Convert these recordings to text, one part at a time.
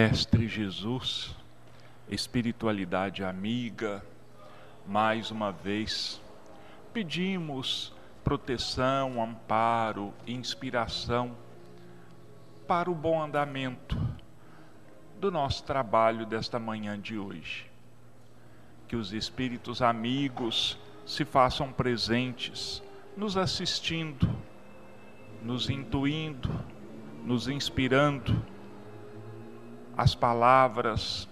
Mestre Jesus, espiritualidade amiga, mais uma vez pedimos proteção, amparo, inspiração para o bom andamento do nosso trabalho desta manhã de hoje. Que os espíritos amigos se façam presentes, nos assistindo, nos intuindo, nos inspirando as palavras,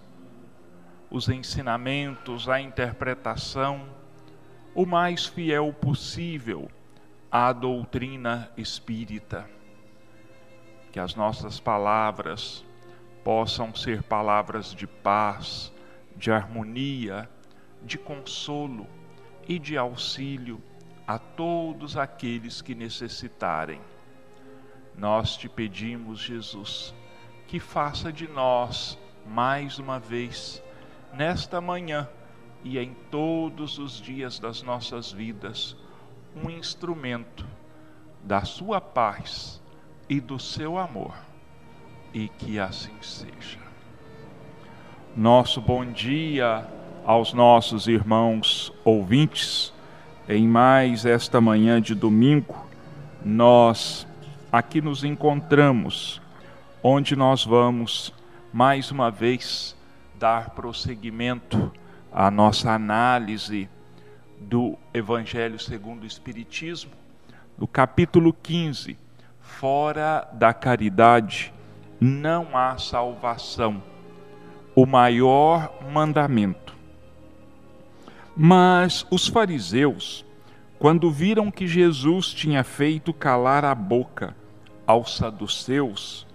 os ensinamentos, a interpretação, o mais fiel possível à doutrina espírita. Que as nossas palavras possam ser palavras de paz, de harmonia, de consolo e de auxílio a todos aqueles que necessitarem. Nós te pedimos, Jesus, que faça de nós, mais uma vez, nesta manhã e em todos os dias das nossas vidas, um instrumento da Sua paz e do seu amor e que assim seja. Nosso bom dia aos nossos irmãos ouvintes. Em mais esta manhã de domingo, nós aqui nos encontramos, onde nós vamos mais uma vez dar prosseguimento à nossa análise do Evangelho segundo o Espiritismo, no capítulo 15, fora da caridade não há salvação, o maior mandamento. Mas os fariseus, quando viram que Jesus tinha feito calar a boca aos saduceus,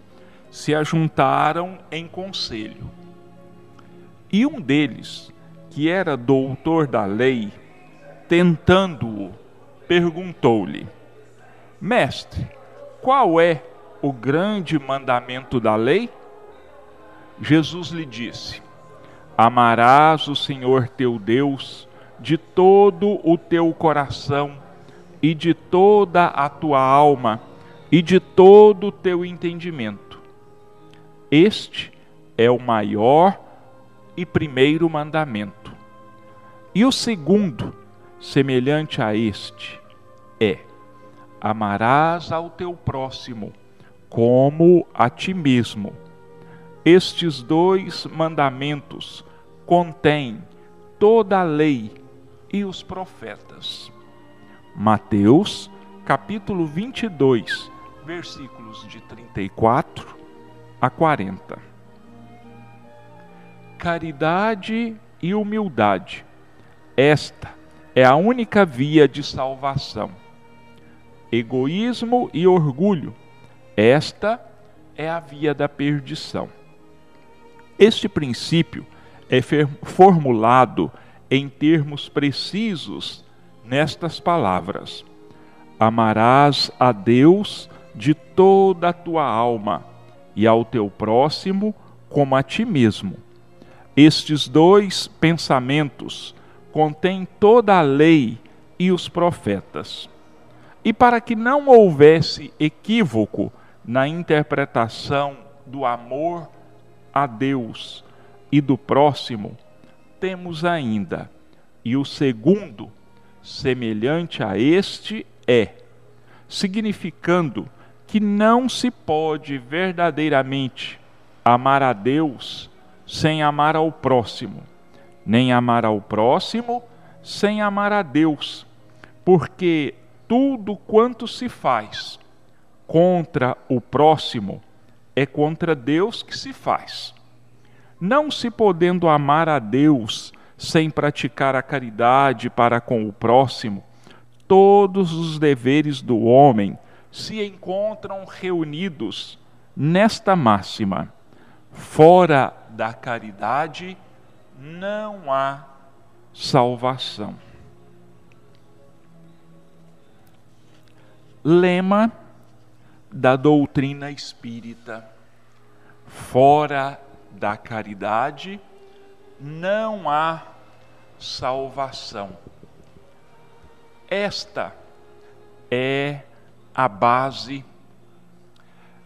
se ajuntaram em conselho. E um deles, que era doutor da lei, tentando-o, perguntou-lhe: Mestre, qual é o grande mandamento da lei? Jesus lhe disse: Amarás o Senhor teu Deus de todo o teu coração e de toda a tua alma e de todo o teu entendimento. Este é o maior e primeiro mandamento. E o segundo, semelhante a este, é: amarás ao teu próximo como a ti mesmo. Estes dois mandamentos contêm toda a lei e os profetas. Mateus, capítulo 22, versículos de 34 a 40. Caridade e humildade. Esta é a única via de salvação. Egoísmo e orgulho esta é a via da perdição. Este princípio é formulado em termos precisos nestas palavras: Amarás a Deus de toda a tua alma e ao teu próximo como a ti mesmo. Estes dois pensamentos contêm toda a lei e os profetas. E para que não houvesse equívoco na interpretação do amor a Deus e do próximo, temos ainda, e o segundo, semelhante a este, é, significando que não se pode verdadeiramente amar a Deus sem amar ao próximo, nem amar ao próximo sem amar a Deus, porque tudo quanto se faz contra o próximo, é contra Deus que se faz. Não se podendo amar a Deus sem praticar a caridade para com o próximo, todos os deveres do homem se encontram reunidos nesta máxima: fora da caridade não há salvação. Lema da doutrina espírita. Fora da caridade não há salvação. Esta é a base,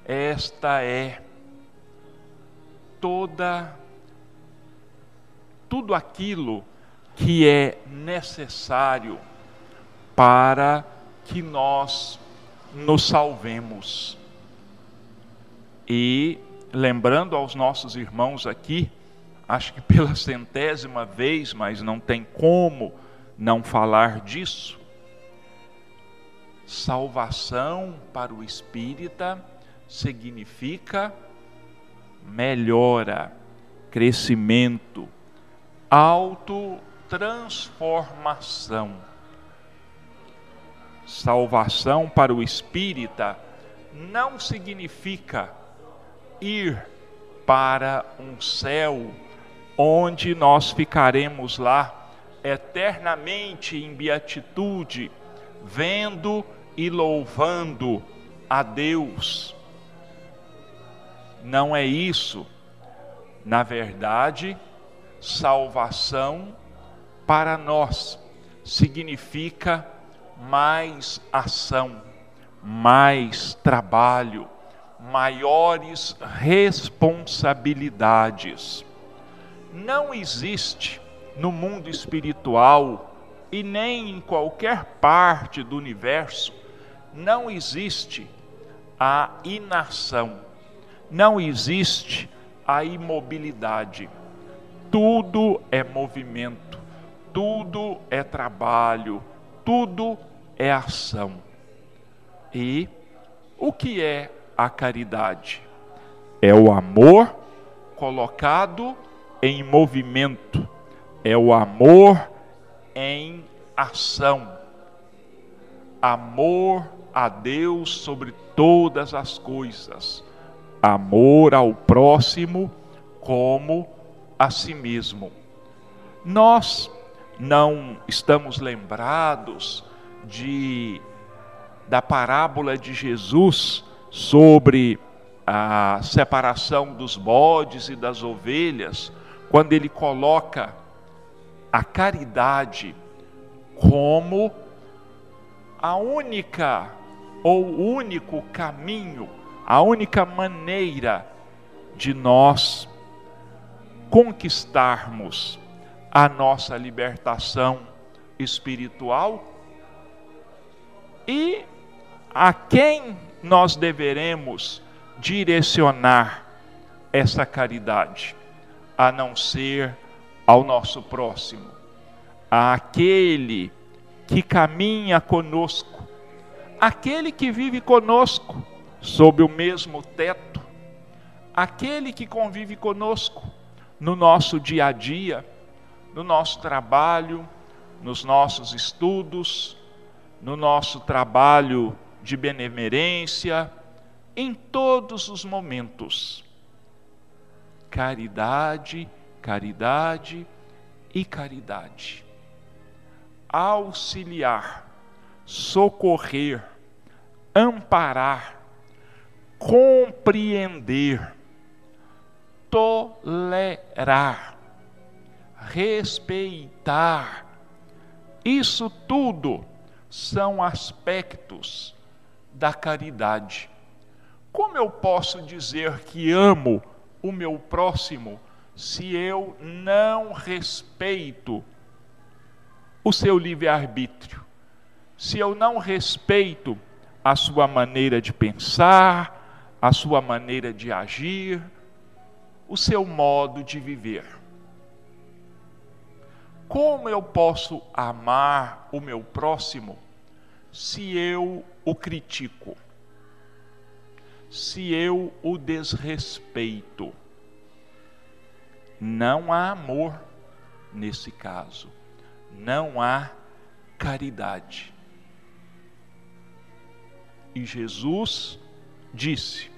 esta é toda tudo aquilo que é necessário para que nós nos salvemos. E lembrando aos nossos irmãos aqui, acho que pela centésima vez, mas não tem como não falar disso. Salvação para o espírita significa melhora, crescimento, autotransformação. Salvação para o espírita não significa ir para um céu onde nós ficaremos lá eternamente em beatitude, vendo e louvando a Deus. Não é isso. Na verdade, salvação para nós significa mais ação, mais trabalho, maiores responsabilidades. Não existe no mundo espiritual e nem em qualquer parte do universo, não existe a inação, não existe a imobilidade. Tudo é movimento, tudo é trabalho, tudo é ação. E o que é a caridade? É o amor colocado em movimento, é o amor em ação. Amor a Deus sobre todas as coisas, amor ao próximo como a si mesmo. Nós não estamos lembrados de da parábola de Jesus sobre a separação dos bodes e das ovelhas, quando ele coloca a caridade como a única ou único caminho, a única maneira de nós conquistarmos a nossa libertação espiritual e a quem nós deveremos direcionar essa caridade, a não ser ao nosso próximo, àquele que caminha conosco, aquele que vive conosco sob o mesmo teto, aquele que convive conosco no nosso dia a dia, no nosso trabalho, nos nossos estudos, no nosso trabalho de benemerência, em todos os momentos. Caridade, caridade e caridade. Auxiliar, socorrer, amparar, compreender, tolerar, respeitar. Isso tudo são aspectos da caridade. Como eu posso dizer que amo o meu próximo se eu não respeito o seu livre-arbítrio? Se eu não respeito a sua maneira de pensar, a sua maneira de agir, o seu modo de viver. Como eu posso amar o meu próximo se eu o critico? Se eu o desrespeito? Não há amor nesse caso, não há caridade. E Jesus disse: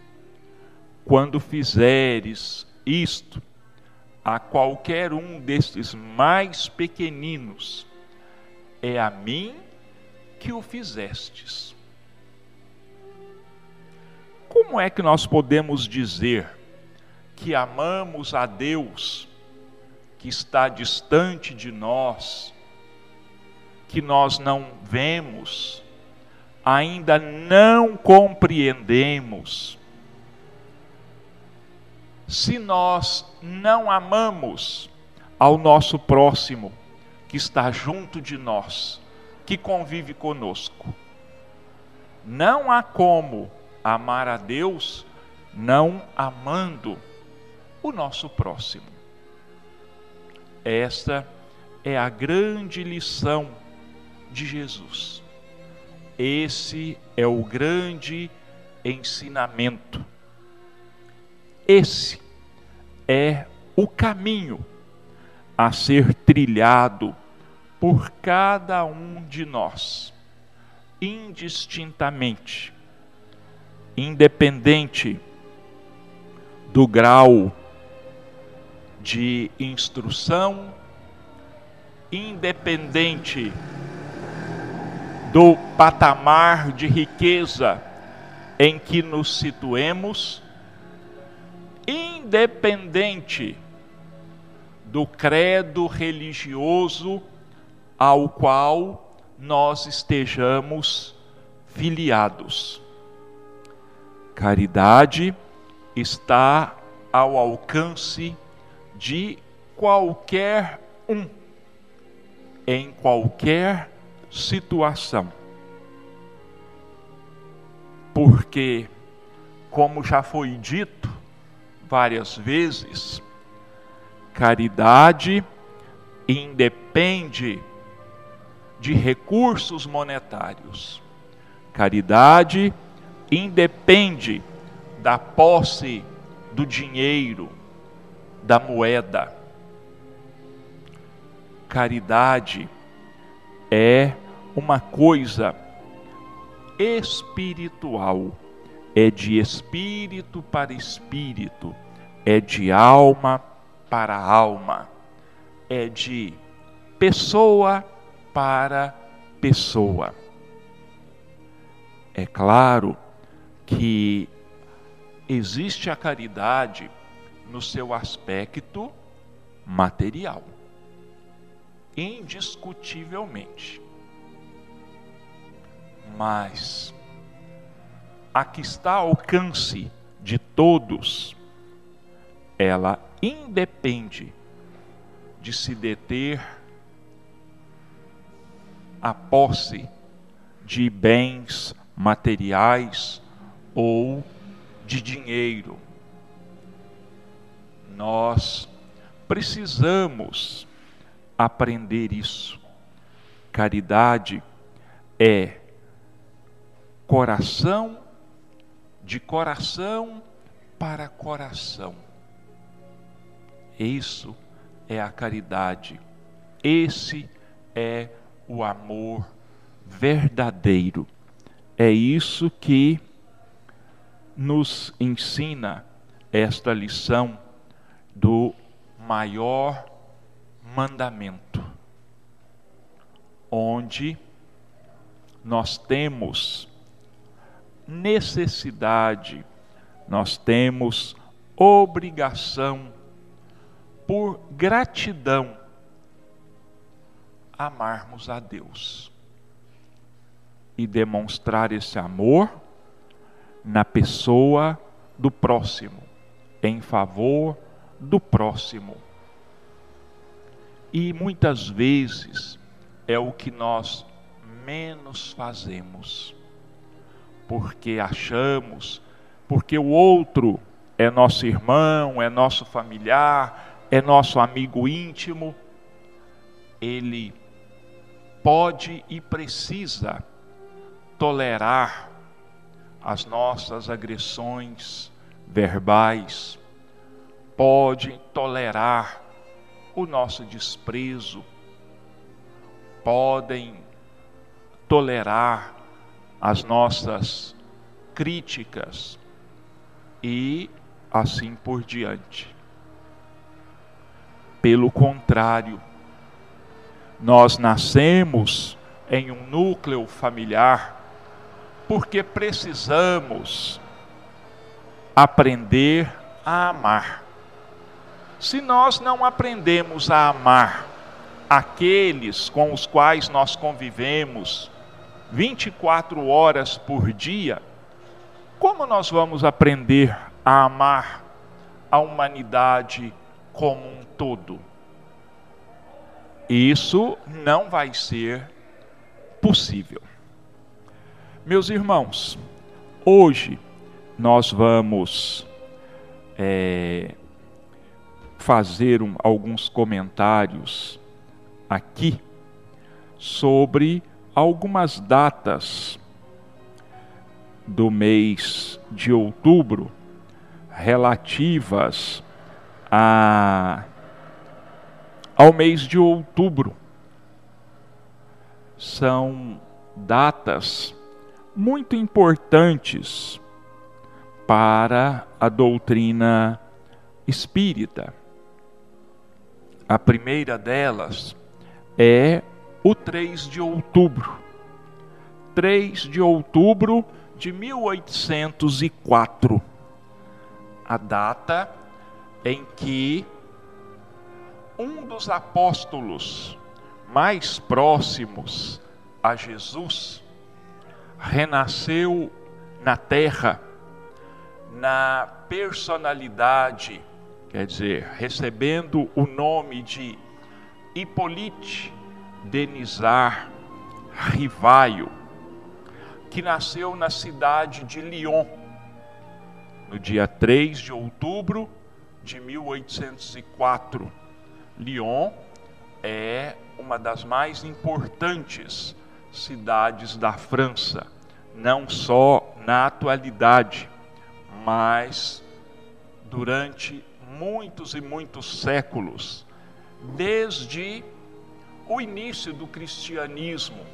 quando fizeres isto a qualquer um destes mais pequeninos, é a mim que o fizestes. Como é que nós podemos dizer que amamos a Deus, que está distante de nós, que nós não vemos, ainda não compreendemos, se nós não amamos ao nosso próximo que está junto de nós, que convive conosco. Não há como amar a Deus não amando o nosso próximo. Esta é a grande lição de Jesus. Esse é o grande ensinamento. Esse é o caminho a ser trilhado por cada um de nós, indistintamente, independente do grau de instrução, independente do patamar de riqueza em que nos situemos, independente do credo religioso ao qual nós estejamos filiados. Caridade está ao alcance de qualquer um, em qualquer situação. Porque, como já foi dito várias vezes, caridade independe de recursos monetários. Caridade independe da posse do dinheiro, da moeda. Caridade é uma coisa espiritual, é de espírito para espírito, é de alma para alma, é de pessoa para pessoa. É claro que existe a caridade no seu aspecto material indiscutivelmente. Mas a que está ao alcance de todos, ela independe de se deter a posse de bens materiais ou de dinheiro. Nós precisamos aprender isso. Caridade é coração de coração para coração. Isso é a caridade. Esse é o amor verdadeiro. É isso que nos ensina esta lição do maior mandamento, onde nós temos necessidade, nós temos obrigação, por gratidão, amarmos a Deus e demonstrar esse amor na pessoa do próximo, em favor do próximo. E muitas vezes é o que nós menos fazemos, porque achamos, porque o outro é nosso irmão, é nosso familiar, é nosso amigo íntimo, ele pode e precisa tolerar as nossas agressões verbais, pode tolerar o nosso desprezo, podem tolerar as nossas críticas e assim por diante. Pelo contrário, nós nascemos em um núcleo familiar porque precisamos aprender a amar. Se nós não aprendemos a amar aqueles com os quais nós convivemos 24 horas por dia, como nós vamos aprender a amar a humanidade como um todo. Isso não vai ser possível. Meus irmãos, hoje nós vamos é, fazer um, alguns comentários aqui sobre algumas datas do mês de outubro relativas a, ao mês de outubro. São datas muito importantes para a doutrina espírita. A primeira delas é o 3 de outubro. 3 de outubro de 1804. A data em que um dos apóstolos mais próximos a Jesus renasceu na terra na personalidade, quer dizer, recebendo o nome de Hippolyte Denizar Rivaio, que nasceu na cidade de Lyon, no dia 3 de outubro de 1804. Lyon é uma das mais importantes cidades da França, não só na atualidade, mas durante muitos e muitos séculos, desde o início do cristianismo,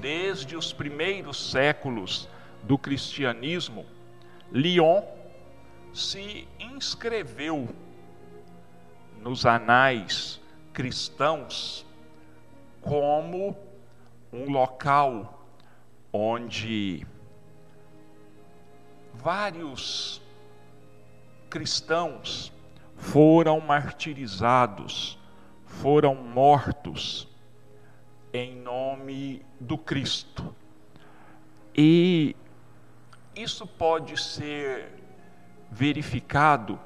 desde os primeiros séculos do cristianismo, Lyon se inscreveu nos anais cristãos como um local onde vários cristãos foram martirizados, foram mortos em nome do Cristo. E isso pode ser verificado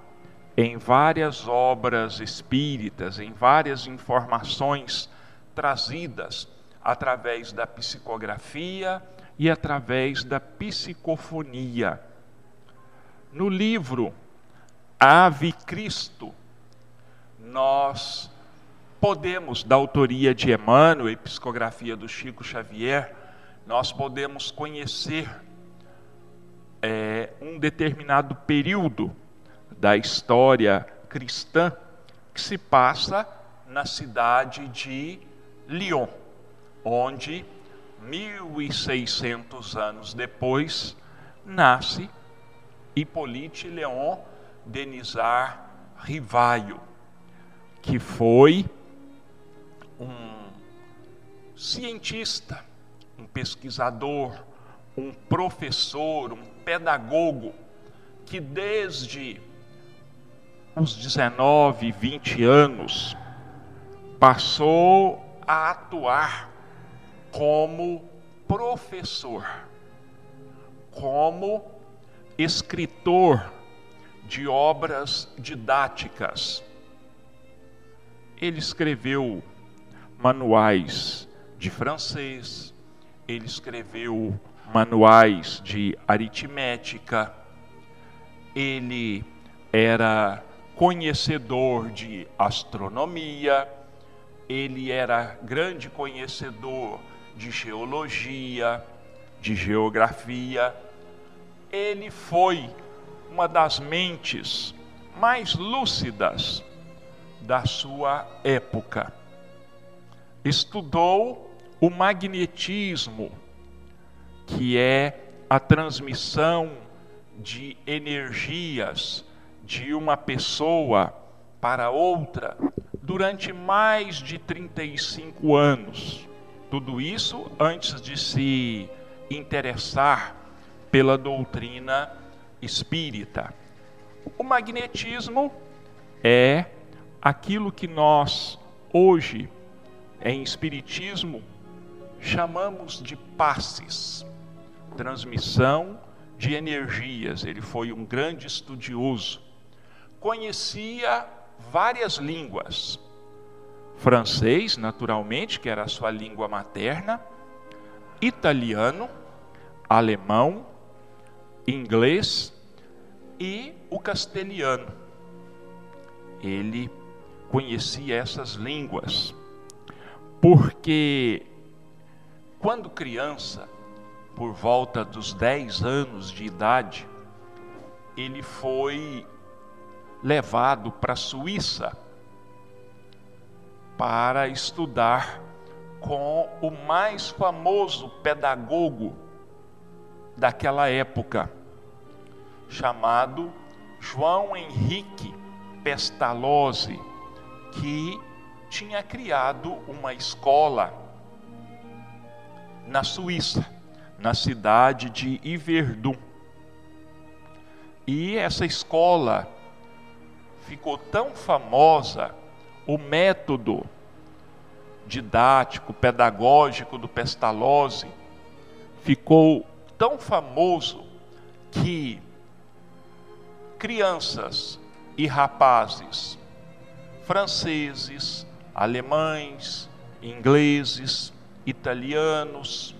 em várias obras espíritas, em várias informações trazidas através da psicografia e através da psicofonia. No livro Ave Cristo, nós podemos, da autoria de Emmanuel e psicografia do Chico Xavier, nós podemos conhecer é, um determinado período da história cristã que se passa na cidade de Lyon, onde 1600 anos depois nasce Hippolyte Léon Denizar Rivaio, que foi um cientista, um pesquisador, um professor, um pedagogo, que desde os 19, 20 anos passou a atuar como professor, como escritor de obras didáticas. Ele escreveu manuais de francês, ele escreveu manuais de aritmética, ele era conhecedor de astronomia, ele era grande conhecedor de geologia, de geografia ele foi uma das mentes mais lúcidas da sua época. Estudou o magnetismo, que é a transmissão de energias de uma pessoa para outra durante mais de 35 anos. Tudo isso antes de se interessar pela doutrina espírita. O magnetismo é aquilo que nós hoje em espiritismo chamamos de passes, transmissão de energias. Ele foi um grande estudioso. conhecia várias línguas. Francês, naturalmente, que era a sua língua materna, italiano, alemão, inglês e o castelhano. Ele conhecia essas línguas, porque quando criança, por volta dos 10 anos de idade, ele foi levado para a Suíça para estudar com o mais famoso pedagogo daquela época, chamado João Henrique Pestalozzi, que tinha criado uma escola na Suíça, na cidade de Yverdun. E essa escola ficou tão famosa, o método didático, pedagógico do Pestalozzi ficou tão famoso que crianças e rapazes franceses, alemães, ingleses, italianos,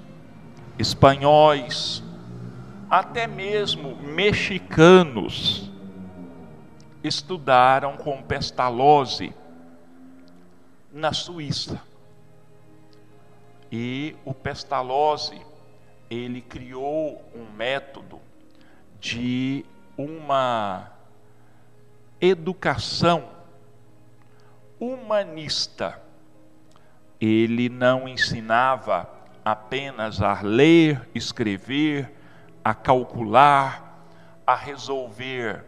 espanhóis, até mesmo mexicanos estudaram com Pestalozzi na Suíça. E o Pestalozzi, ele criou um método de uma educação humanista. Ele não ensinava apenas a ler, escrever, a calcular, a resolver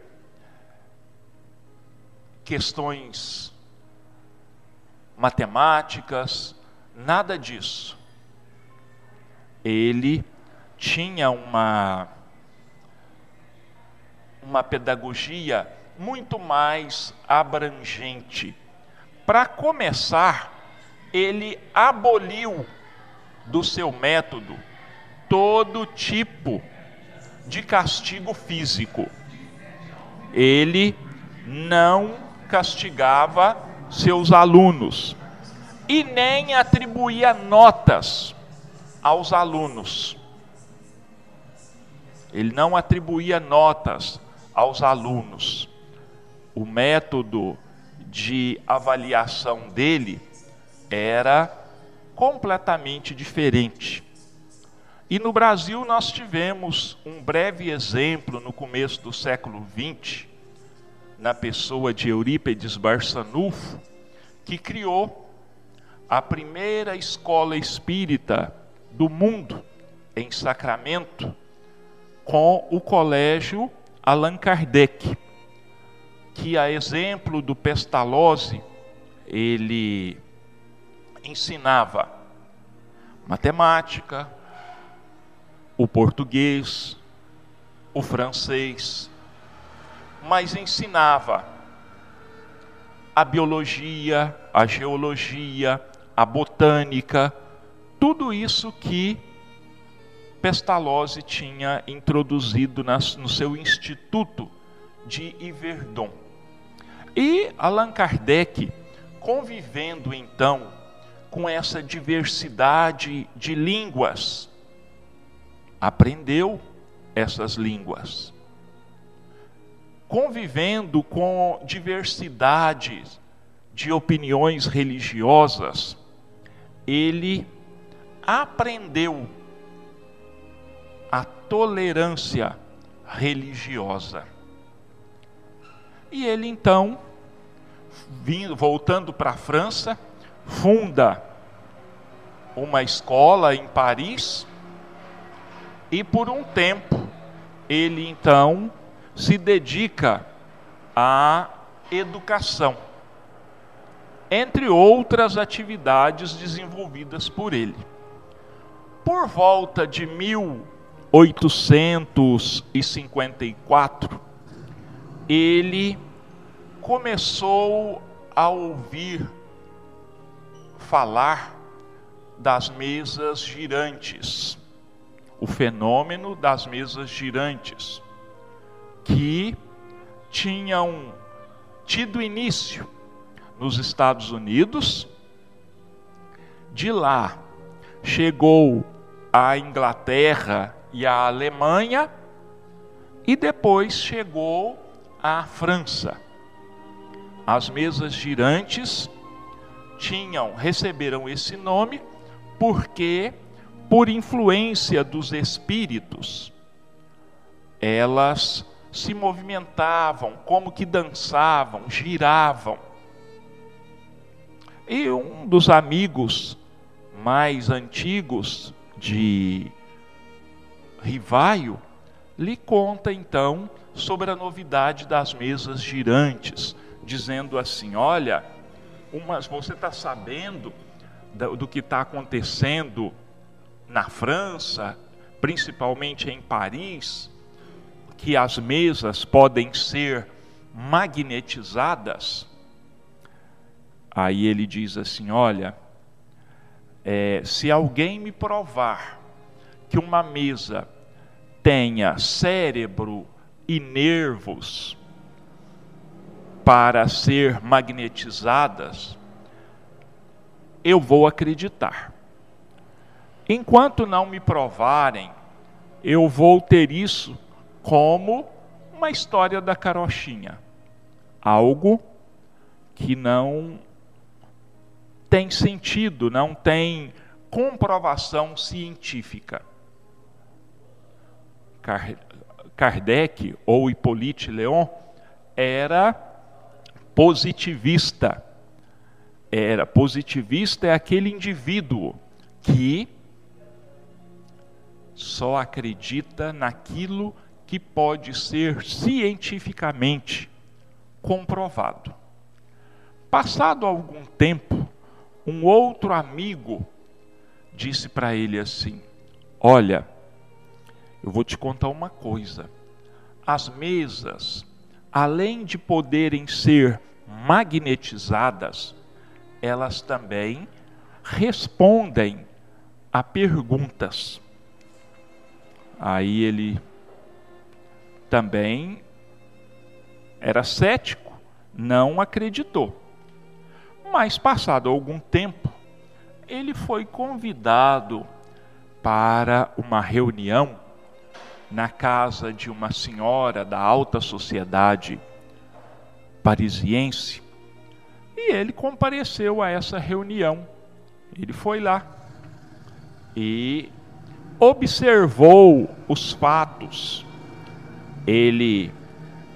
questões matemáticas, nada disso. Ele tinha uma uma pedagogia muito mais abrangente. Para começar, ele aboliu do seu método todo tipo de castigo físico. Ele não castigava seus alunos e nem atribuía notas aos alunos. Ele não atribuía notas aos alunos. O método de avaliação dele era completamente diferente. E no Brasil nós tivemos um breve exemplo no começo do século XX, na pessoa de Eurípedes Barçanufo, que criou a primeira escola espírita do mundo em Sacramento, com o colégio Allan Kardec, que a exemplo do Pestalozzi, ele ensinava matemática, o português, o francês, mas ensinava a biologia, a geologia, a botânica, tudo isso que Pestalozzi tinha introduzido no seu instituto de Yverdon. E Allan Kardec, convivendo então com essa diversidade de línguas, aprendeu essas línguas convivendo com diversidades de opiniões religiosas, ele aprendeu tolerância religiosa. E ele então, vindo, voltando para a França, funda uma escola em Paris e por um tempo ele então se dedica à educação, entre outras atividades desenvolvidas por ele. Por volta de 1854, ele começou a ouvir falar das mesas girantes, o fenômeno das mesas girantes que tinham tido início nos Estados Unidos, de lá chegou à Inglaterra e à Alemanha, e depois chegou à França. As mesas girantes tinham receberam esse nome porque por influência dos espíritos elas se movimentavam, como que dançavam, giravam. E um dos amigos mais antigos de Rivaio lhe conta então sobre a novidade das mesas girantes, dizendo assim: Olha, umas, você está sabendo do, que está acontecendo na França, principalmente em Paris, que as mesas podem ser magnetizadas. Aí ele diz assim: Olha, é, se alguém me provar que uma mesa tenha cérebro e nervos para ser magnetizadas, eu vou acreditar. Enquanto não me provarem, eu vou ter isso como uma história da carochinha. Algo que não tem sentido, não tem comprovação científica. Kardec ou Hippolyte Leon era positivista. Era positivista é aquele indivíduo que só acredita naquilo que pode ser cientificamente comprovado. Passado algum tempo, um outro amigo disse para ele assim: Olha, eu vou te contar uma coisa. As mesas, além de poderem ser magnetizadas, elas também respondem a perguntas. Aí ele também era cético, não acreditou. Mas, passado algum tempo, ele foi convidado para uma reunião na casa de uma senhora da alta sociedade parisiense. E ele compareceu a essa reunião. Ele foi lá e observou os fatos ele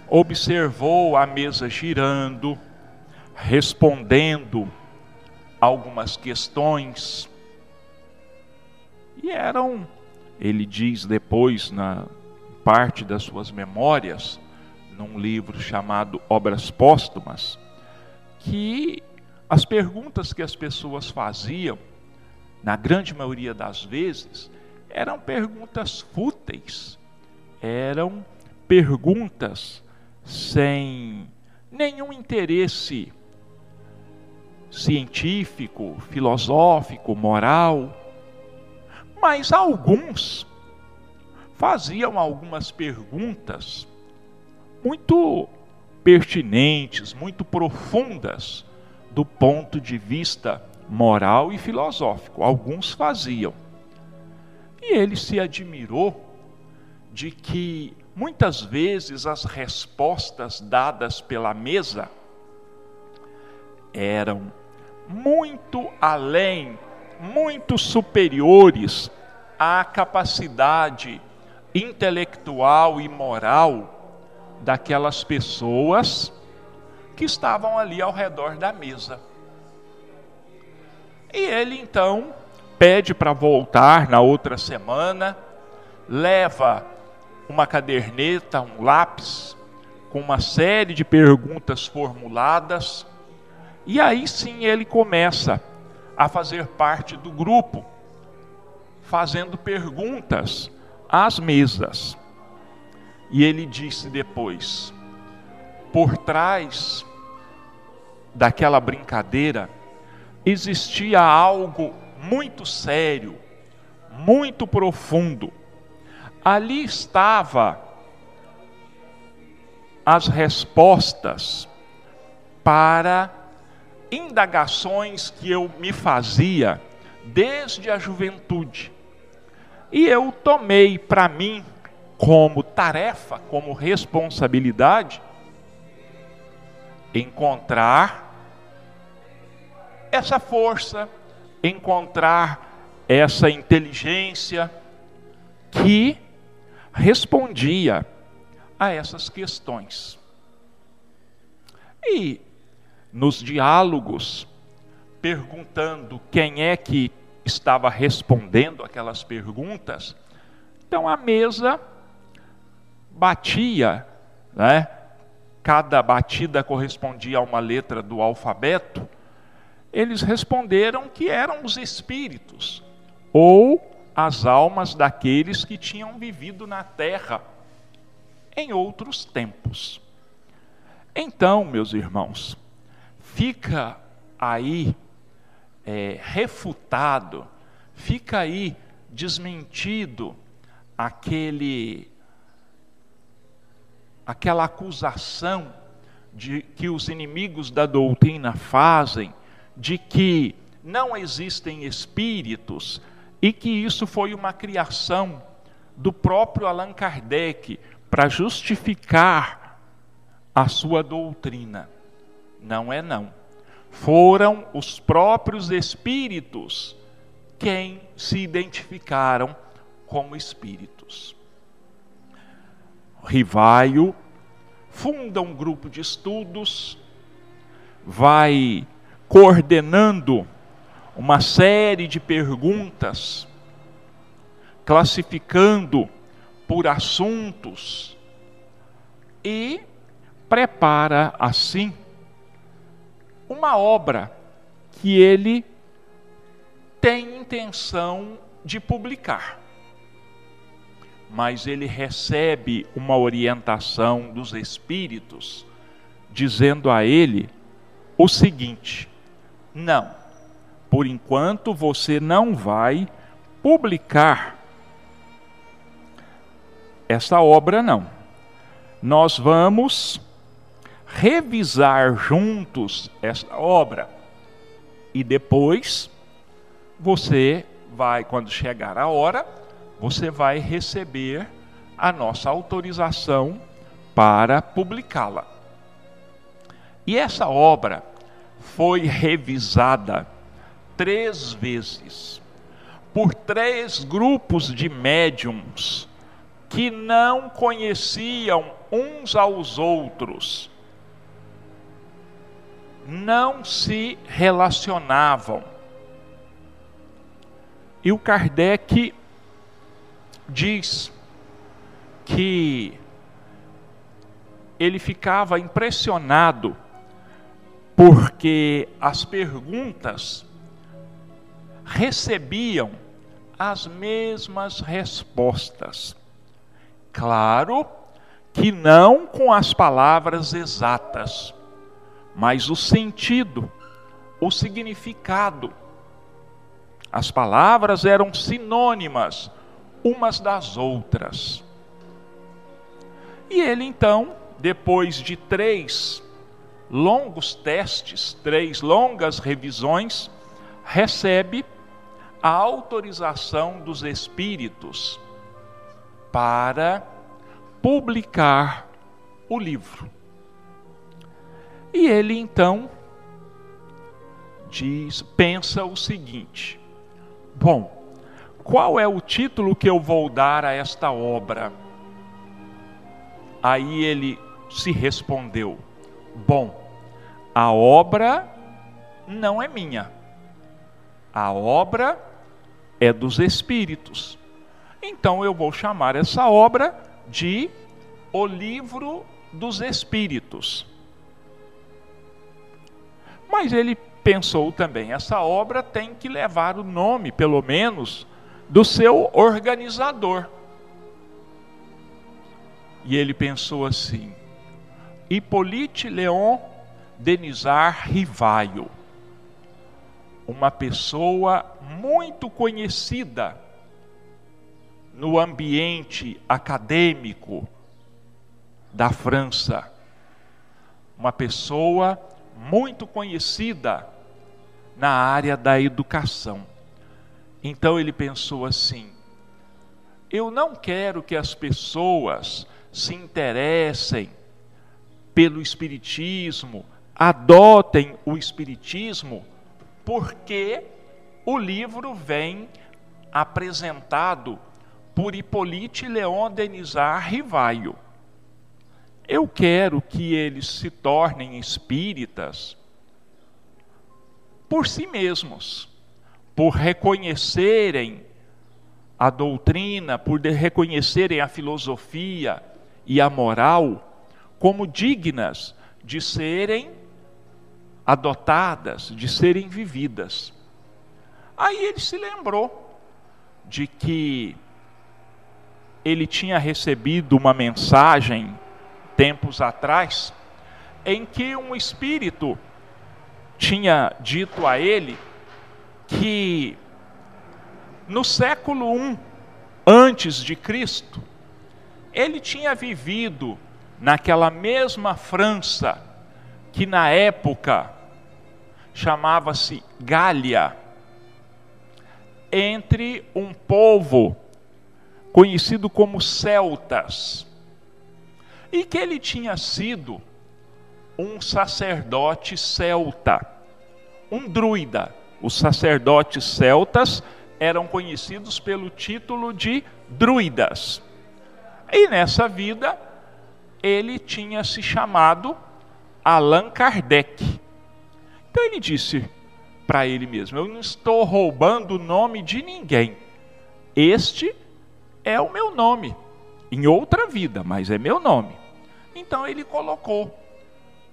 observou a mesa girando, respondendo algumas questões. E eram, ele diz depois na parte das suas memórias, num livro chamado Obras Póstumas, que as perguntas que as pessoas faziam, na grande maioria das vezes, eram perguntas fúteis, eram perguntas sem nenhum interesse científico, filosófico, moral, mas alguns faziam algumas perguntas muito pertinentes, muito profundas do ponto de vista moral e filosófico. Alguns faziam. E ele se admirou de que Muitas vezes as respostas dadas pela mesa eram muito além, muito superiores à capacidade intelectual e moral daquelas pessoas que estavam ali ao redor da mesa. E ele então pede para voltar na outra semana, leva uma caderneta, um lápis, com uma série de perguntas formuladas, e aí sim ele começa a fazer parte do grupo, fazendo perguntas às mesas. E ele disse depois: por trás daquela brincadeira existia algo muito sério, muito profundo ali estava as respostas para indagações que eu me fazia desde a juventude. E eu tomei para mim como tarefa, como responsabilidade, encontrar essa força, encontrar essa inteligência que respondia a essas questões. E nos diálogos, perguntando quem é que estava respondendo aquelas perguntas, então a mesa batia, né? cada batida correspondia a uma letra do alfabeto, eles responderam que eram os espíritos, ou as almas daqueles que tinham vivido na terra em outros tempos. Então, meus irmãos, fica aí é, refutado, fica aí desmentido aquele aquela acusação de que os inimigos da doutrina fazem de que não existem espíritos e que isso foi uma criação do próprio Allan Kardec para justificar a sua doutrina. Não é não. Foram os próprios espíritos quem se identificaram como espíritos. Rivaio funda um grupo de estudos, vai coordenando uma série de perguntas, classificando por assuntos e prepara assim uma obra que ele tem intenção de publicar. Mas ele recebe uma orientação dos espíritos dizendo a ele o seguinte: não, por enquanto você não vai publicar essa obra, não. Nós vamos revisar juntos esta obra e depois você vai, quando chegar a hora, você vai receber a nossa autorização para publicá-la. E essa obra foi revisada três vezes por três grupos de médiums que não conheciam uns aos outros, não se relacionavam. E o Kardec diz que ele ficava impressionado porque as perguntas recebiam as mesmas respostas. Claro que não com as palavras exatas, mas o sentido, o significado. As palavras eram sinônimas umas das outras. E ele então, depois de três longos testes, três longas revisões, recebe a autorização dos espíritos para publicar o livro. E ele então diz, pensa o seguinte: bom, qual é o título que eu vou dar a esta obra? Aí ele se respondeu: Bom, a obra não é minha, a obra é dos Espíritos. Então eu vou chamar essa obra de O Livro dos Espíritos. Mas ele pensou também, essa obra tem que levar o nome, pelo menos, do seu organizador. E ele pensou assim: Hippolyte Leon Denizar Rivaio, uma pessoa muito conhecida no ambiente acadêmico da França, uma pessoa muito conhecida na área da educação. Então ele pensou assim: eu não quero que as pessoas se interessem pelo Espiritismo, adotem o Espiritismo, porque o livro vem apresentado por Hippolyte Leon Denisard Rivaio. Eu quero que eles se tornem espíritas por si mesmos, por reconhecerem a doutrina, por reconhecerem a filosofia e a moral como dignas de serem adotadas, de serem vividas. Aí ele se lembrou de que ele tinha recebido uma mensagem tempos atrás em que um espírito tinha dito a ele que no século I antes de Cristo ele tinha vivido naquela mesma França que na época chamava-se Gália, entre um povo conhecido como celtas, e que ele tinha sido um sacerdote celta, um druida. Os sacerdotes celtas eram conhecidos pelo título de druidas. E nessa vida, ele tinha se chamado Allan Kardec. Então ele disse para ele mesmo: Eu não estou roubando o nome de ninguém. Este é o meu nome, em outra vida, mas é meu nome. Então ele colocou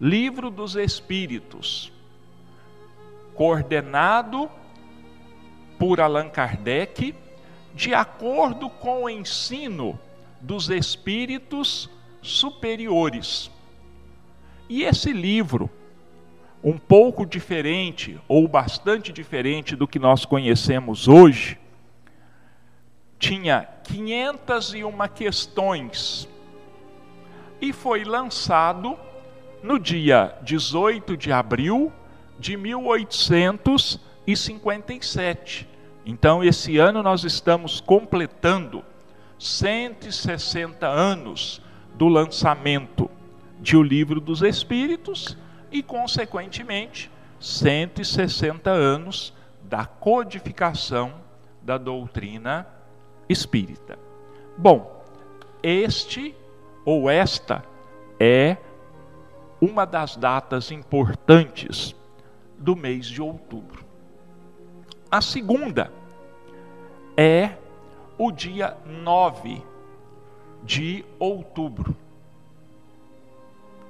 Livro dos Espíritos, coordenado por Allan Kardec, de acordo com o ensino dos espíritos superiores. E esse livro, um pouco diferente ou bastante diferente do que nós conhecemos hoje, tinha 501 questões e foi lançado no dia 18 de abril de 1857. Então, esse ano nós estamos completando 160 anos do lançamento de O Livro dos Espíritos e, consequentemente, 160 anos da codificação da doutrina espírita. Bom, este ou esta é uma das datas importantes do mês de outubro. A segunda é o dia 9 de outubro.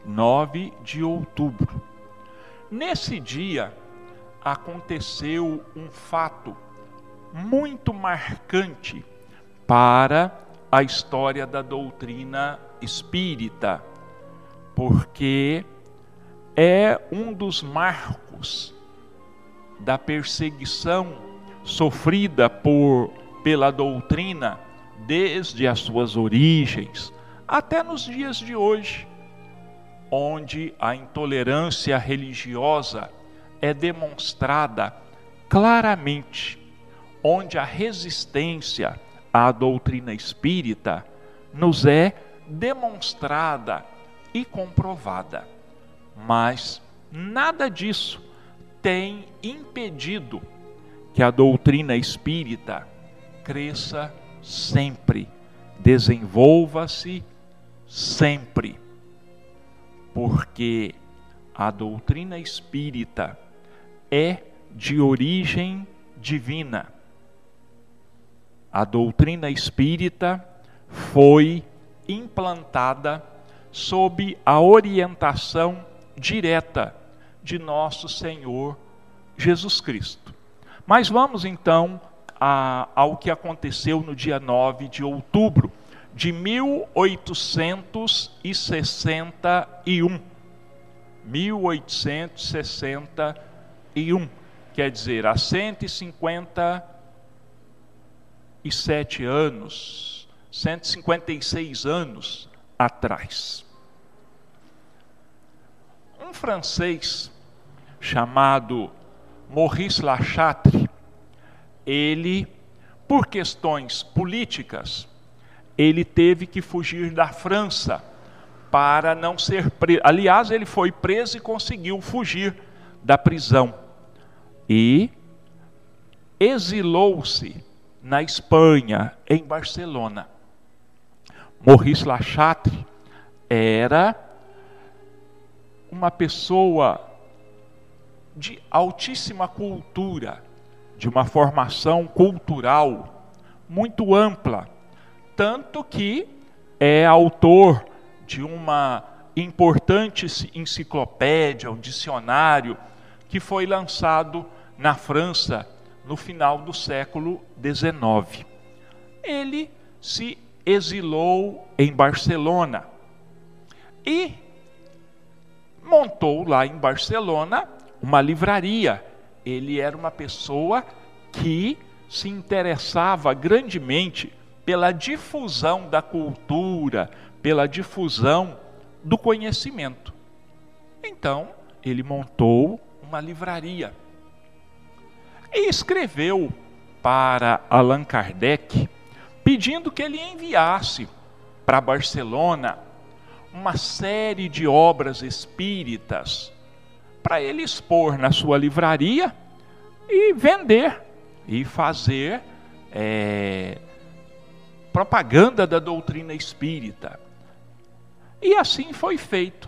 9 de outubro. Nesse dia aconteceu um fato muito marcante para a história da doutrina espírita, porque é um dos marcos da perseguição sofrida por pela doutrina desde as suas origens até nos dias de hoje onde a intolerância religiosa é demonstrada claramente, onde a resistência à doutrina espírita nos é demonstrada e comprovada. Mas nada disso tem impedido que a doutrina espírita cresça sempre, desenvolva-se sempre porque a doutrina espírita é de origem divina. A doutrina espírita foi implantada sob a orientação direta de nosso Senhor Jesus Cristo. Mas vamos então a, ao que aconteceu no dia 9 de outubro de 1861. 1861, quer dizer, há 157 anos, 156 anos atrás. Um francês chamado Maurice Lachatre, ele, por questões políticas, ele teve que fugir da França para não ser preso. Aliás, ele foi preso e conseguiu fugir da prisão. E exilou-se na Espanha, em Barcelona. Maurice Lachatre era uma pessoa de altíssima cultura, de uma formação cultural muito ampla, tanto que é autor de uma importante enciclopédia, um dicionário, que foi lançado na França no final do século XIX. Ele se exilou em Barcelona e montou lá em Barcelona uma livraria. Ele era uma pessoa que se interessava grandemente pela difusão da cultura, pela difusão do conhecimento. Então, ele montou uma livraria e escreveu para Allan Kardec pedindo que ele enviasse para Barcelona uma série de obras espíritas para ele expor na sua livraria e vender e fazer é, propaganda da doutrina espírita. E assim foi feito.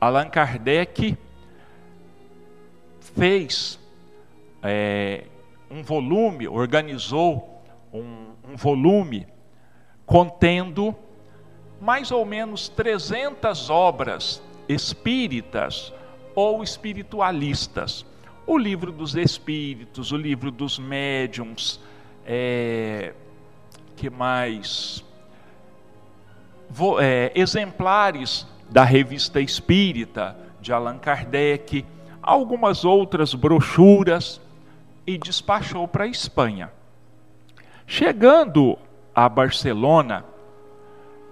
Allan Kardec fez é, um volume, organizou um, um volume contendo mais ou menos 300 obras espíritas ou espiritualistas. O livro dos espíritos, o livro dos médiums, é, que mais? Vou, é, exemplares da revista espírita de Allan Kardec, algumas outras brochuras e despachou para a Espanha. Chegando a Barcelona,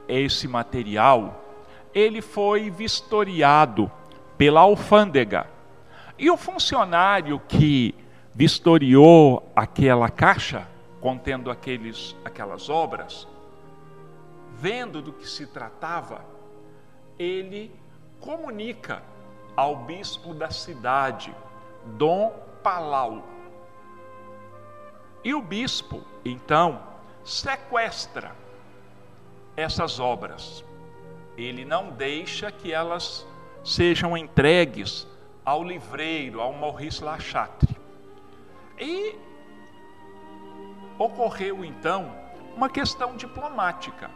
esse material, ele foi vistoriado pela alfândega. E o funcionário que vistoriou aquela caixa contendo aqueles, aquelas obras, vendo do que se tratava, ele comunica ao bispo da cidade, Dom Palau. E o bispo, então, sequestra essas obras. Ele não deixa que elas sejam entregues ao livreiro, ao Maurice Lachatre. E ocorreu então uma questão diplomática.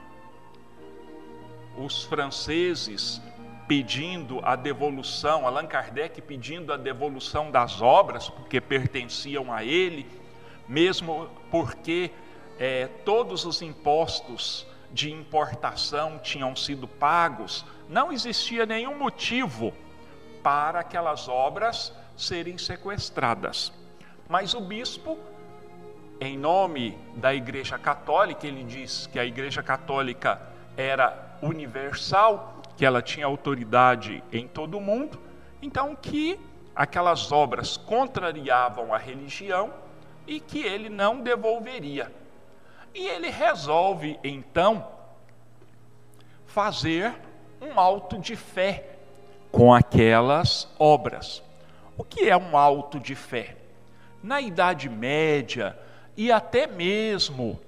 Os franceses pedindo a devolução, Allan Kardec pedindo a devolução das obras, porque pertenciam a ele, mesmo porque é, todos os impostos de importação tinham sido pagos, não existia nenhum motivo para aquelas obras serem sequestradas. Mas o bispo, em nome da Igreja Católica, ele diz que a Igreja Católica era universal, que ela tinha autoridade em todo o mundo, então que aquelas obras contrariavam a religião e que ele não devolveria. E ele resolve então fazer um auto de fé com aquelas obras. O que é um auto de fé? Na Idade Média e até mesmo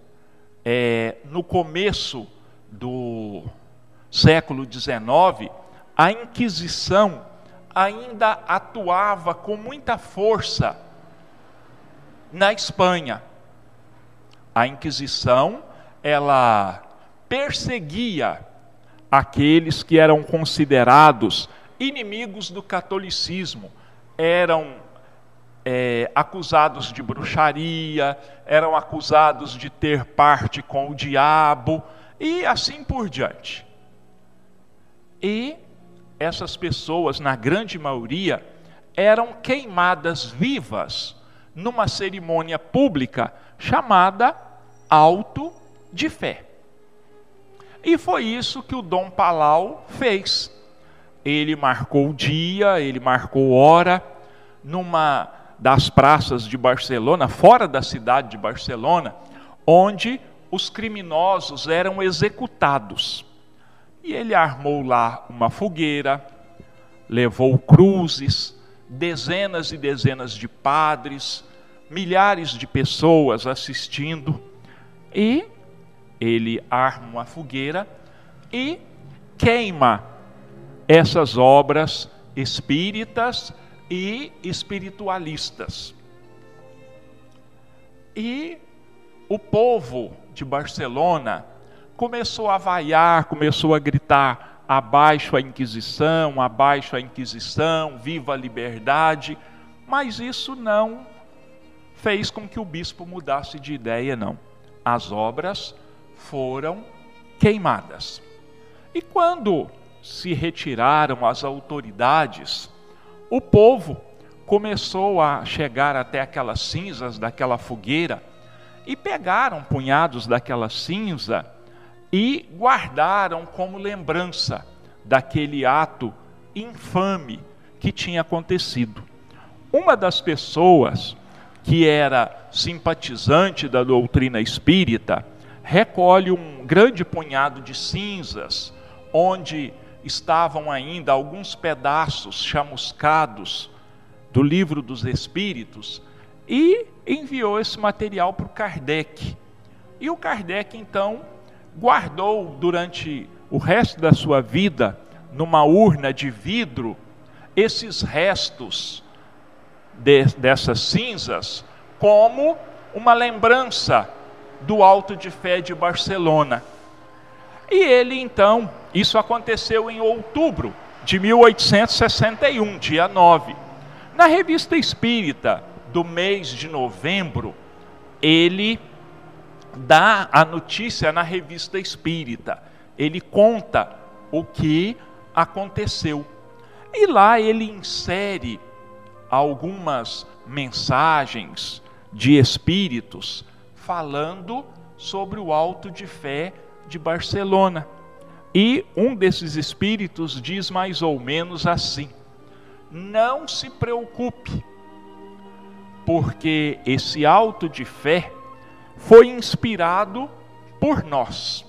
é, no começo do século XIX, a Inquisição ainda atuava com muita força na Espanha. A Inquisição, ela perseguia aqueles que eram considerados inimigos do catolicismo, eram é, acusados de bruxaria, eram acusados de ter parte com o diabo e assim por diante. E essas pessoas, na grande maioria, eram queimadas vivas numa cerimônia pública chamada Alto de Fé. E foi isso que o Dom Palau fez. Ele marcou dia, ele marcou hora, numa das praças de Barcelona, fora da cidade de Barcelona, onde os criminosos eram executados. E ele armou lá uma fogueira, levou cruzes, dezenas e dezenas de padres, milhares de pessoas assistindo, e ele arma uma fogueira e queima essas obras espíritas e espiritualistas. E o povo de Barcelona começou a vaiar, começou a gritar: abaixo a Inquisição, abaixo a Inquisição, viva a liberdade. Mas isso não fez com que o bispo mudasse de ideia, não. As obras foram queimadas. E quando se retiraram as autoridades, o povo começou a chegar até aquelas cinzas daquela fogueira e pegaram punhados daquela cinza e guardaram como lembrança daquele ato infame que tinha acontecido. Uma das pessoas que era simpatizante da doutrina espírita recolhe um grande punhado de cinzas, onde estavam ainda alguns pedaços chamuscados do livro dos Espíritos e enviou esse material para o Kardec. E o Kardec então guardou durante o resto da sua vida numa urna de vidro esses restos de, dessas cinzas como uma lembrança do Alto de Fé de Barcelona. E ele então, isso aconteceu em outubro de 1861, dia 9. Na revista Espírita do mês de novembro, ele dá a notícia na revista Espírita. Ele conta o que aconteceu. E lá ele insere algumas mensagens de espíritos falando sobre o alto de fé de Barcelona. E um desses espíritos diz mais ou menos assim: Não se preocupe, porque esse alto de fé foi inspirado por nós.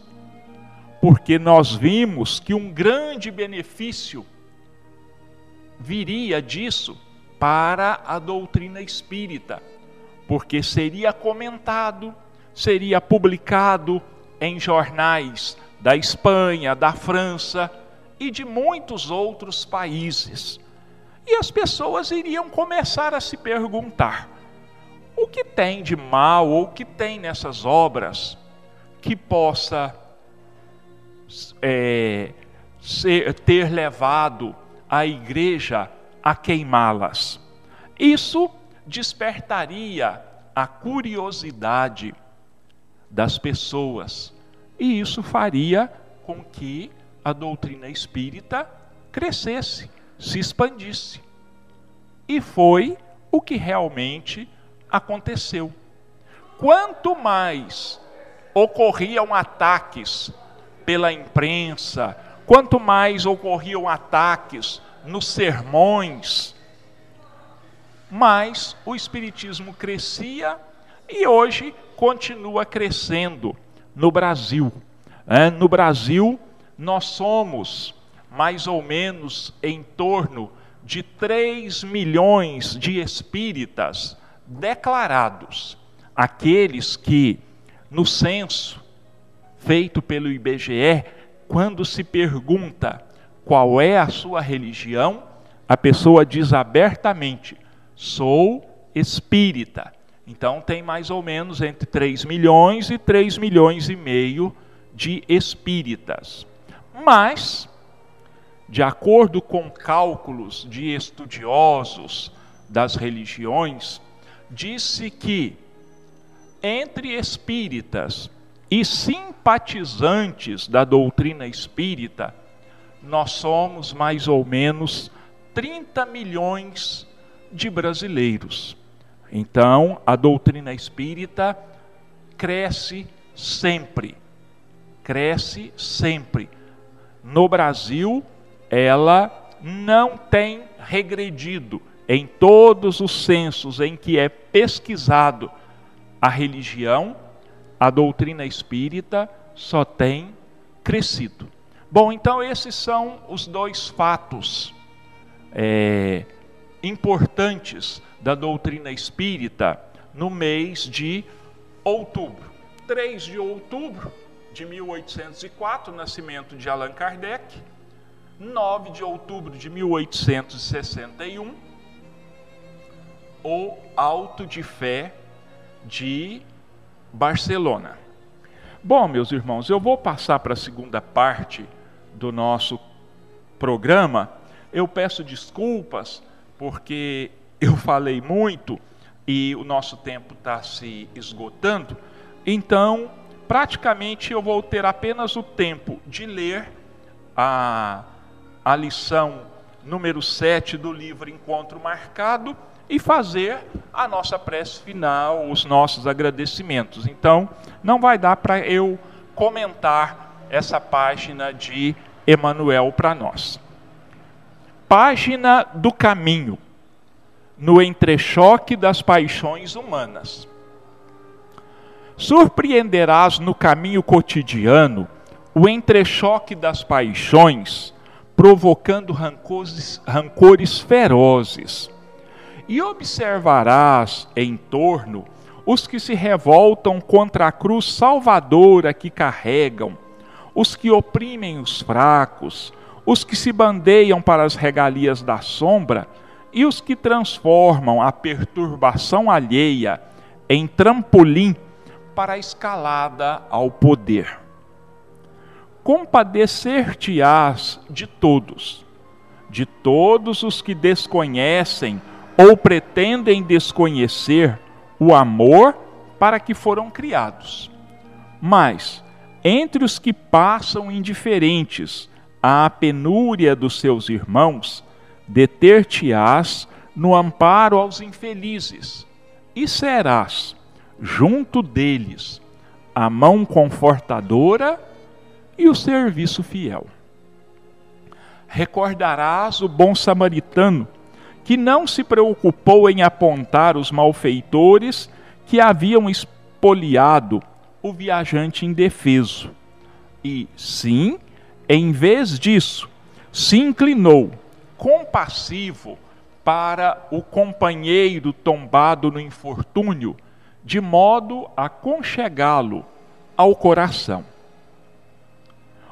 Porque nós vimos que um grande benefício viria disso para a doutrina espírita, porque seria comentado, seria publicado em jornais da Espanha, da França e de muitos outros países. E as pessoas iriam começar a se perguntar: o que tem de mal ou o que tem nessas obras que possa é, ser, ter levado a igreja a queimá-las? Isso despertaria a curiosidade das pessoas. E isso faria com que a doutrina espírita crescesse, se expandisse. E foi o que realmente aconteceu. Quanto mais ocorriam ataques pela imprensa, quanto mais ocorriam ataques nos sermões, mais o Espiritismo crescia e hoje continua crescendo no Brasil. É, no Brasil, nós somos mais ou menos em torno de 3 milhões de espíritas declarados, aqueles que, no censo feito pelo IBGE, quando se pergunta qual é a sua religião, a pessoa diz abertamente: sou espírita. Então tem mais ou menos entre 3 milhões e 3 milhões e meio de espíritas. Mas, de acordo com cálculos de estudiosos das religiões, disse que entre espíritas e simpatizantes da doutrina espírita, nós somos mais ou menos 30 milhões de brasileiros. Então, a doutrina espírita cresce sempre. Cresce sempre. No Brasil, ela não tem regredido, em todos os censos em que é pesquisado a religião, a doutrina espírita só tem crescido. Bom, então esses são os dois fatos é, importantes da doutrina espírita no mês de outubro. 3 de outubro de 1804, nascimento de Allan Kardec. 9 de outubro de 1861, o Alto de Fé de Barcelona. Bom, meus irmãos, eu vou passar para a segunda parte do nosso programa. Eu peço desculpas porque eu falei muito e o nosso tempo está se esgotando. Então, praticamente eu vou ter apenas o tempo de ler a, a lição número 7 do livro Encontro Marcado e fazer a nossa prece final, os nossos agradecimentos. Então, não vai dar para eu comentar essa página de Emanuel para nós. Página do caminho, no entrechoque das paixões humanas. Surpreenderás no caminho cotidiano o entrechoque das paixões, provocando rancores, rancores ferozes e observarás em torno os que se revoltam contra a cruz salvadora que carregam, os que oprimem os fracos, os que se bandeiam para as regalias da sombra e os que transformam a perturbação alheia em trampolim para a escalada ao poder. Compadecer-te-ás de todos, de todos os que desconhecem ou pretendem desconhecer o amor para que foram criados. Mas, entre os que passam indiferentes à penúria dos seus irmãos, deter-te-ás no amparo aos infelizes, e serás, junto deles, a mão confortadora e o serviço fiel. Recordarás o bom samaritano que não se preocupou em apontar os malfeitores que haviam espoliado o viajante indefeso. E, sim, em vez disso, se inclinou, compassivo, para o companheiro tombado no infortúnio, de modo a conchegá-lo ao coração.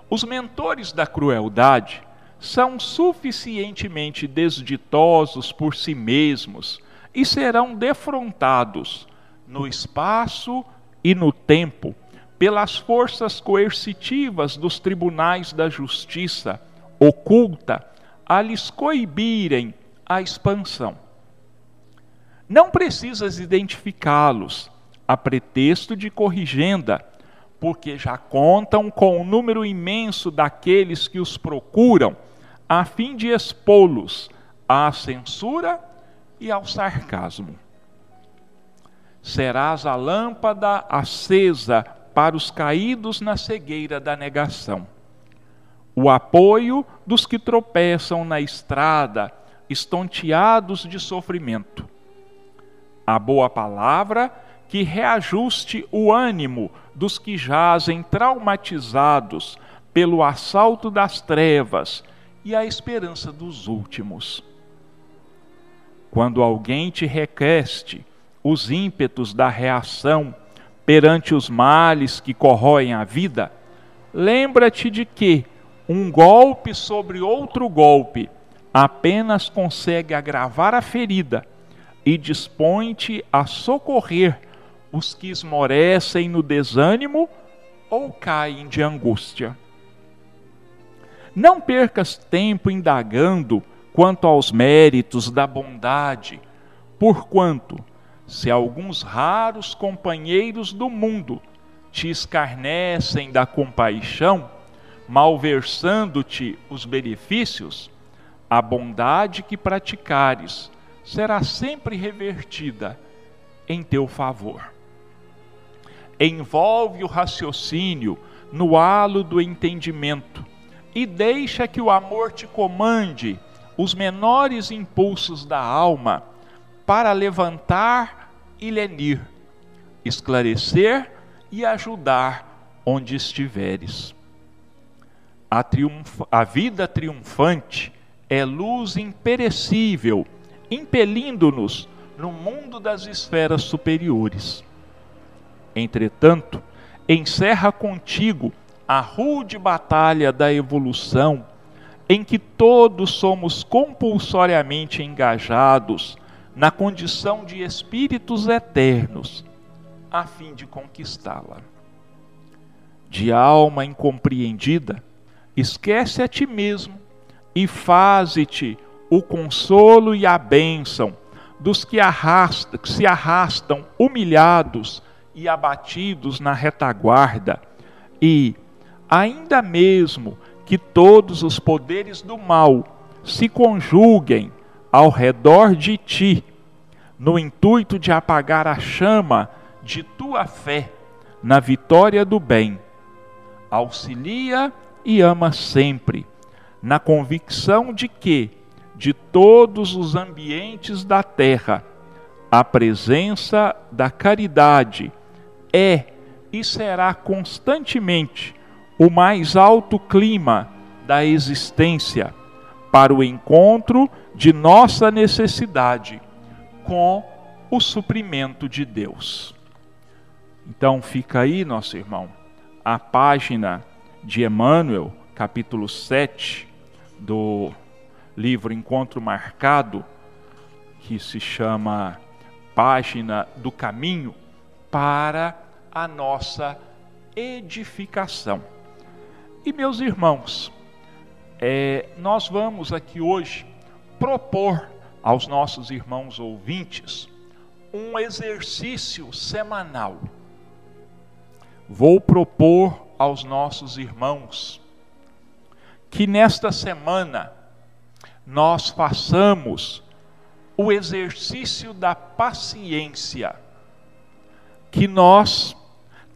Os mentores da crueldade são suficientemente desditosos por si mesmos e serão defrontados no espaço e no tempo pelas forças coercitivas dos tribunais da justiça oculta a lhes coibirem a expansão. Não precisas identificá-los a pretexto de corrigenda, porque já contam com o um número imenso daqueles que os procuram a fim de expô-los à censura e ao sarcasmo. Serás a lâmpada acesa para os caídos na cegueira da negação, o apoio dos que tropeçam na estrada, estonteados de sofrimento, a boa palavra que reajuste o ânimo dos que jazem traumatizados pelo assalto das trevas e a esperança dos últimos. Quando alguém te requeste os ímpetos da reação perante os males que corroem a vida, lembra-te de que um golpe sobre outro golpe apenas consegue agravar a ferida e dispõe-te a socorrer os que esmorecem no desânimo ou caem de angústia. Não percas tempo indagando quanto aos méritos da bondade, porquanto, se alguns raros companheiros do mundo te escarnecem da compaixão, malversando-te os benefícios, a bondade que praticares será sempre revertida em teu favor. Envolve o raciocínio no halo do entendimento e deixa que o amor te comande os menores impulsos da alma para levantar e lenir, esclarecer e ajudar onde estiveres. A, a vida triunfante é luz imperecível, impelindo-nos no mundo das esferas superiores. Entretanto, encerra contigo a rude batalha da evolução, em que todos somos compulsoriamente engajados na condição de espíritos eternos, a fim de conquistá-la. De alma incompreendida, esquece a ti mesmo e faze-te o consolo e a bênção dos que, arrasta, que se arrastam humilhados e abatidos na retaguarda e, ainda mesmo que todos os poderes do mal se conjuguem ao redor de ti, no intuito de apagar a chama de tua fé na vitória do bem. Auxilia e ama sempre, na convicção de que, de todos os ambientes da terra, a presença da caridade é e será constantemente o mais alto clima da existência para o encontro de nossa necessidade com o suprimento de Deus. Então fica aí, nosso irmão, a página de Emmanuel, capítulo 7 do livro Encontro Marcado, que se chama Página do Caminho para a nossa edificação. E meus irmãos, é, nós vamos aqui hoje propor aos nossos irmãos ouvintes um exercício semanal. Vou propor aos nossos irmãos que nesta semana nós façamos o exercício da paciência, que nós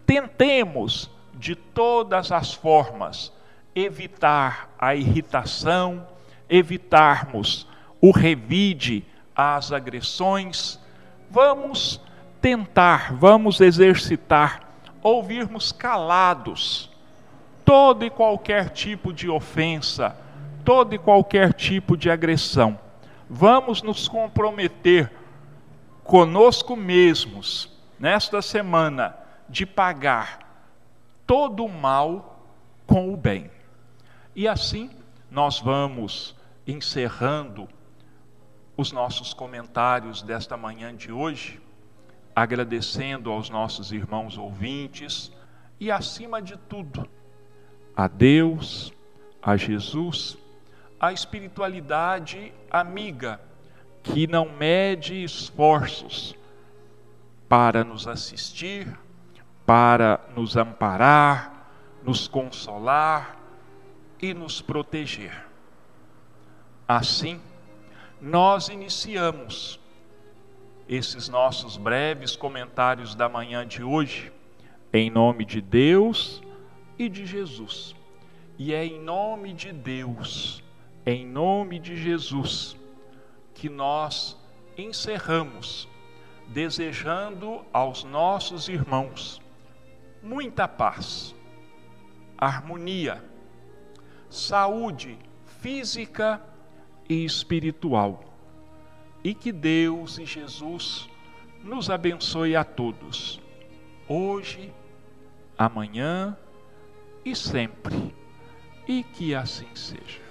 tentemos de todas as formas evitar a irritação, evitarmos o revide às agressões, vamos tentar, vamos exercitar, ouvirmos calados todo e qualquer tipo de ofensa, todo e qualquer tipo de agressão. Vamos nos comprometer conosco mesmos nesta semana de pagar todo o mal com o bem. E assim nós vamos encerrando os nossos comentários desta manhã de hoje, agradecendo aos nossos irmãos ouvintes e, acima de tudo, a Deus, a Jesus, a espiritualidade amiga que não mede esforços para nos assistir, para nos amparar, nos consolar e nos proteger. Assim, nós iniciamos esses nossos breves comentários da manhã de hoje, em nome de Deus e de Jesus. E é em nome de Deus, em nome de Jesus, que nós encerramos desejando aos nossos irmãos muita paz, harmonia, saúde física e espiritual. E que Deus e Jesus nos abençoe a todos, hoje, amanhã e sempre. E que assim seja.